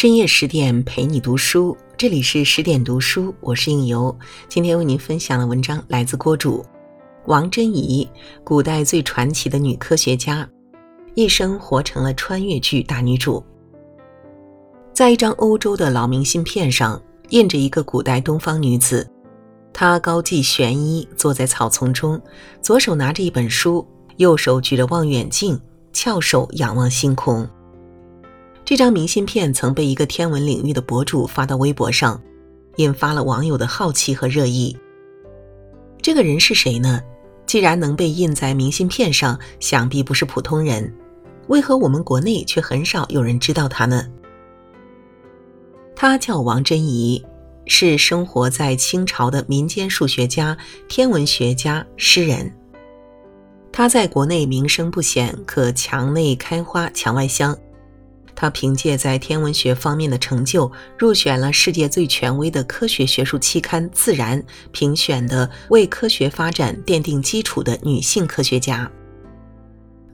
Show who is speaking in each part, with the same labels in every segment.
Speaker 1: 深夜十点陪你读书，这里是十点读书，我是应由。今天为您分享的文章来自郭主，王贞仪，古代最传奇的女科学家，一生活成了穿越剧大女主。在一张欧洲的老明信片上，印着一个古代东方女子，她高髻悬衣，坐在草丛中，左手拿着一本书，右手举着望远镜，翘首仰望星空。这张明信片曾被一个天文领域的博主发到微博上，引发了网友的好奇和热议。这个人是谁呢？既然能被印在明信片上，想必不是普通人。为何我们国内却很少有人知道他呢？他叫王贞仪，是生活在清朝的民间数学家、天文学家、诗人。他在国内名声不显，可墙内开花墙外香。他凭借在天文学方面的成就，入选了世界最权威的科学学术期刊《自然》评选的为科学发展奠定基础的女性科学家。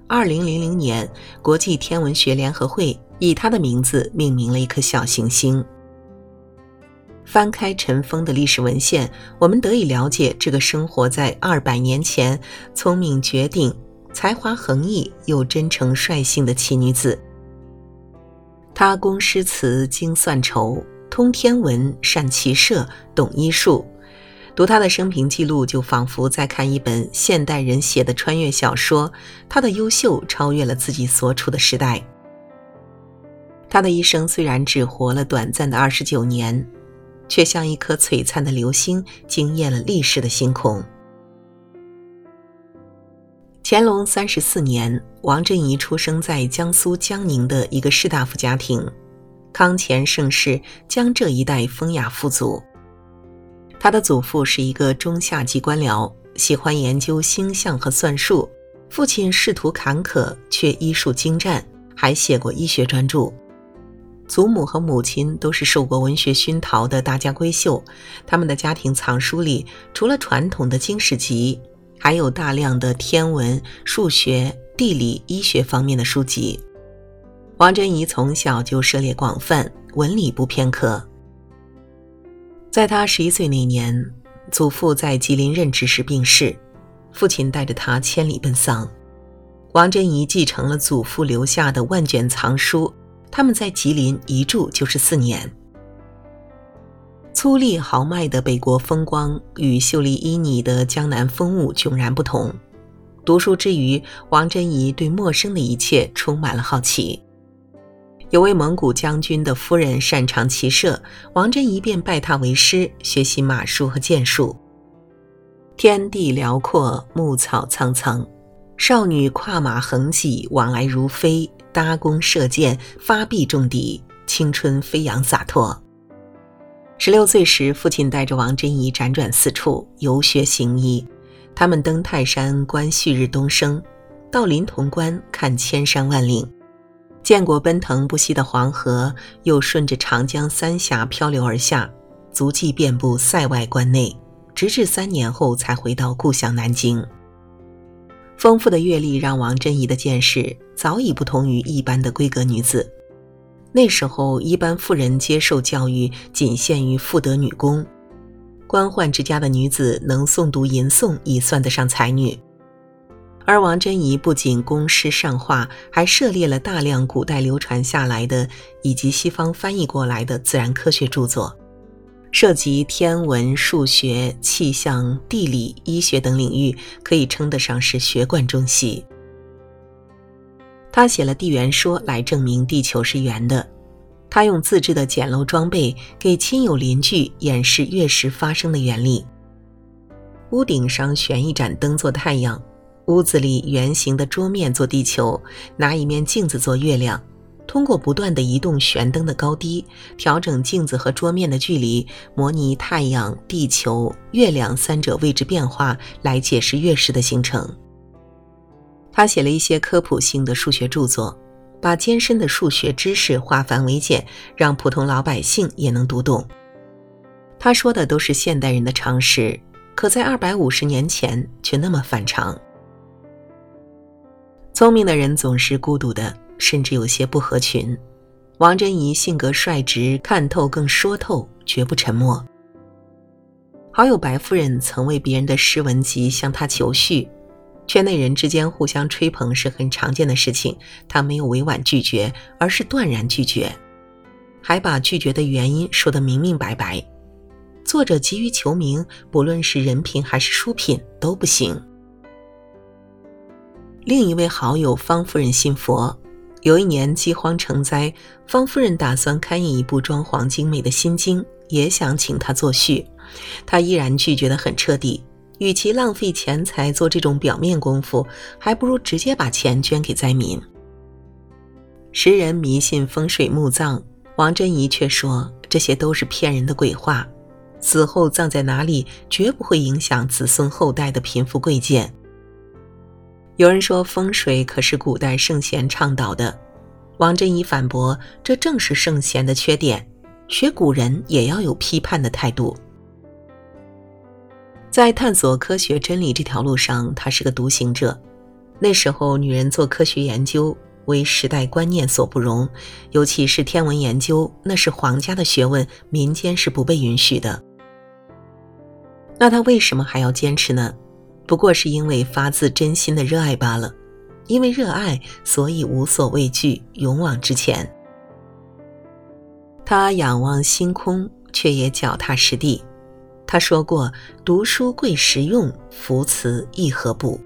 Speaker 1: 二零零零年，国际天文学联合会以她的名字命名了一颗小行星。翻开尘封的历史文献，我们得以了解这个生活在二百年前、聪明绝顶、才华横溢又真诚率性的奇女子。他工诗词，精算筹，通天文，善骑射，懂医术。读他的生平记录，就仿佛在看一本现代人写的穿越小说。他的优秀超越了自己所处的时代。他的一生虽然只活了短暂的二十九年，却像一颗璀璨的流星，惊艳了历史的星空。乾隆三十四年，王振仪出生在江苏江宁的一个士大夫家庭，康乾盛世，江浙一带风雅富足。他的祖父是一个中下级官僚，喜欢研究星象和算术；父亲仕途坎坷，却医术精湛，还写过医学专著。祖母和母亲都是受过文学熏陶的大家闺秀，他们的家庭藏书里除了传统的经史集。还有大量的天文、数学、地理、医学方面的书籍。王贞仪从小就涉猎广泛，文理不偏科。在他十一岁那年，祖父在吉林任职时病逝，父亲带着他千里奔丧。王贞仪继承了祖父留下的万卷藏书，他们在吉林一住就是四年。粗粝豪迈的北国风光与秀丽旖旎的江南风物迥然不同。读书之余，王贞仪对陌生的一切充满了好奇。有位蒙古将军的夫人擅长骑射，王贞仪便拜他为师，学习马术和剑术。天地辽阔，牧草苍苍，少女跨马横骑，往来如飞，搭弓射箭，发臂中敌，青春飞扬洒脱。十六岁时，父亲带着王贞仪辗转四处游学行医。他们登泰山观旭日东升，到临潼关看千山万岭，见过奔腾不息的黄河，又顺着长江三峡漂流而下，足迹遍布塞外关内，直至三年后才回到故乡南京。丰富的阅历让王贞仪的见识早已不同于一般的闺阁女子。那时候，一般妇人接受教育仅限于妇德女工，官宦之家的女子能诵读吟诵已算得上才女。而王贞仪不仅工诗上画，还涉猎了大量古代流传下来的以及西方翻译过来的自然科学著作，涉及天文、数学、气象、地理、医学等领域，可以称得上是学贯中西。他写了地缘说来证明地球是圆的。他用自制的简陋装备给亲友邻居演示月食发生的原理。屋顶上悬一盏灯做太阳，屋子里圆形的桌面做地球，拿一面镜子做月亮。通过不断的移动悬灯的高低，调整镜子和桌面的距离，模拟太阳、地球、月亮三者位置变化，来解释月食的形成。他写了一些科普性的数学著作，把艰深的数学知识化繁为简，让普通老百姓也能读懂。他说的都是现代人的常识，可在二百五十年前却那么反常。聪明的人总是孤独的，甚至有些不合群。王贞仪性格率直，看透更说透，绝不沉默。好友白夫人曾为别人的诗文集向她求序，圈内人之间互相吹捧是很常见的事情，他没有委婉拒绝，而是断然拒绝，还把拒绝的原因说得明明白白。作者急于求名，不论是人品还是书品都不行。另一位好友方夫人信佛，有一年饥荒成灾，方夫人打算刊印一部装潢精美的心经，也想请他作序，他依然拒绝得很彻底。与其浪费钱财做这种表面功夫，还不如直接把钱捐给灾民。时人迷信风水墓葬，王贞仪却说这些都是骗人的鬼话，死后葬在哪里绝不会影响子孙后代的贫富贵贱。有人说风水可是古代圣贤倡导的，王贞仪反驳，这正是圣贤的缺点。学古人也要有批判的态度，在探索科学真理这条路上，他是个独行者。那时候，女人做科学研究为时代观念所不容，尤其是天文研究，那是皇家的学问，民间是不被允许的。那他为什么还要坚持呢？不过是因为发自真心的热爱罢了，因为热爱，所以无所畏惧，勇往直前。他仰望星空，却也脚踏实地。他说过：“读书贵实用，扶持易合步。”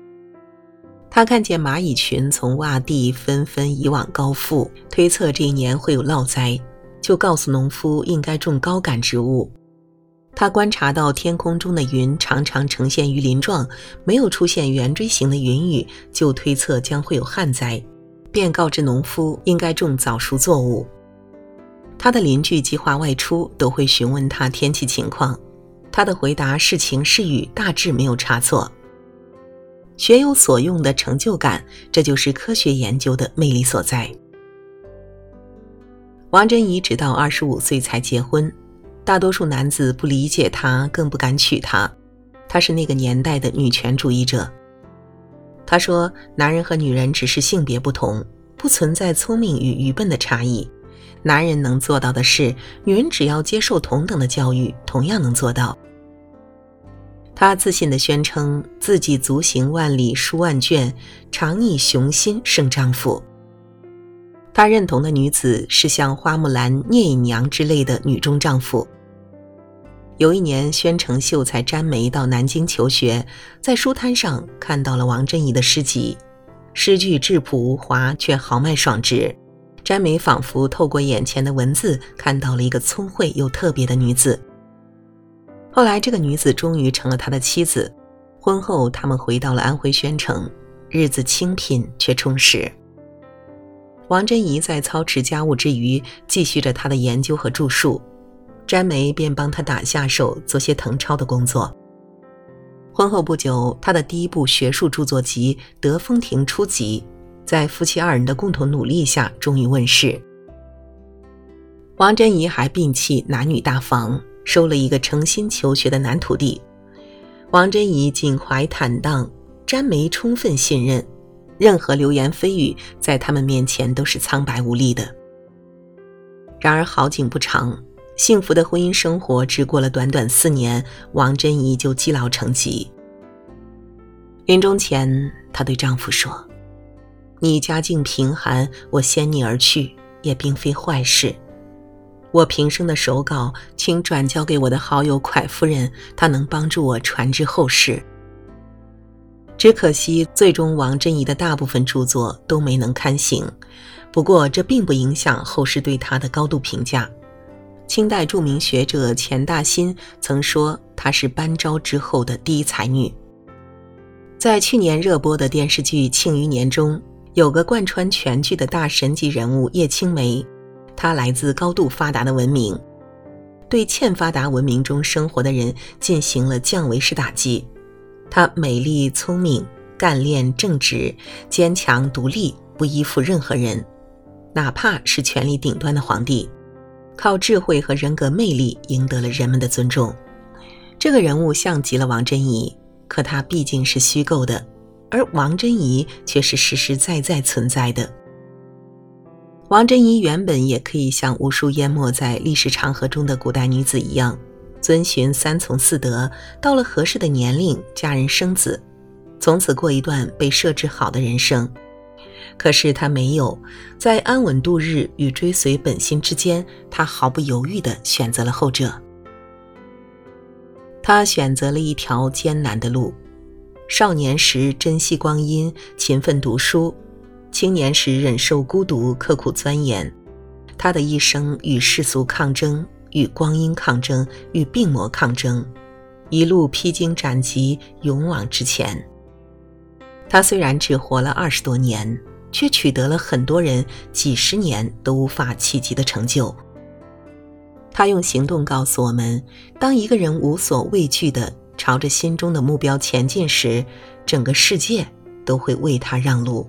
Speaker 1: 他看见蚂蚁群从洼地纷纷移往高阜，推测这一年会有涝灾，就告诉农夫应该种高杆植物。他观察到天空中的云常常呈现鱼鳞状，没有出现圆锥形的云雨，就推测将会有旱灾，便告知农夫应该种早熟作物。他的邻居计划外出，都会询问他天气情况，他的回答是晴是雨，大致没有差错。学有所用的成就感，这就是科学研究的魅力所在。王贞仪直到二十五岁才结婚。大多数男子不理解她，更不敢娶她。她是那个年代的女权主义者。她说：“男人和女人只是性别不同，不存在聪明与愚笨的差异。男人能做到的事，女人只要接受同等的教育，同样能做到。”她自信地宣称自己足行万里书万卷，常以雄心胜丈夫。她认同的女子是像花木兰、聂隐娘之类的女中丈夫。有一年，宣城秀才詹梅到南京求学，在书摊上看到了王贞仪的诗集，诗句质朴无华，却豪迈爽直。詹梅仿佛透过眼前的文字，看到了一个聪慧又特别的女子。后来，这个女子终于成了他的妻子。婚后，他们回到了安徽宣城，日子清贫却充实。王贞仪在操持家务之余，继续着她的研究和著述。詹梅便帮他打下手，做些誊抄的工作。婚后不久，他的第一部学术著作集《德风亭初集》在夫妻二人的共同努力下终于问世。王贞仪还摒弃男女大防，收了一个诚心求学的男徒弟。王贞怡襟怀坦荡，詹梅充分信任，任何流言蜚语在他们面前都是苍白无力的。然而好景不长。幸福的婚姻生活只过了短短四年，王贞怡就积劳成疾。临终前，她对丈夫说：“你家境贫寒，我先你而去，也并非坏事。我平生的手稿，请转交给我的好友蒯夫人，她能帮助我传至后世。”只可惜，最终王贞仪的大部分著作都没能刊行。不过，这并不影响后世对她的高度评价。清代著名学者钱大新曾说，她是班昭之后的第一才女。在去年热播的电视剧《庆余年》中，有个贯穿全剧的大神级人物叶青梅，他来自高度发达的文明，对欠发达文明中生活的人进行了降维式打击。他美丽、聪明、干练、正直、坚强、独立，不依附任何人，哪怕是权力顶端的皇帝。靠智慧和人格魅力赢得了人们的尊重。这个人物像极了王贞怡，可她毕竟是虚构的，而王贞怡却是实实在在存在的。王贞仪原本也可以像无数淹没在历史长河中的古代女子一样，遵循三从四德，到了合适的年龄嫁人生子，从此过一段被设置好的人生。可是她没有，在安稳度日与追随本心之间，她毫不犹豫地选择了后者。她选择了一条艰难的路，少年时珍惜光阴，勤奋读书。青年时忍受孤独，刻苦钻研，他的一生与世俗抗争，与光阴抗争，与病魔抗争，一路披荆斩棘，勇往直前。他虽然只活了二十多年，却取得了很多人几十年都无法企及的成就。他用行动告诉我们：当一个人无所畏惧地朝着心中的目标前进时，整个世界都会为他让路。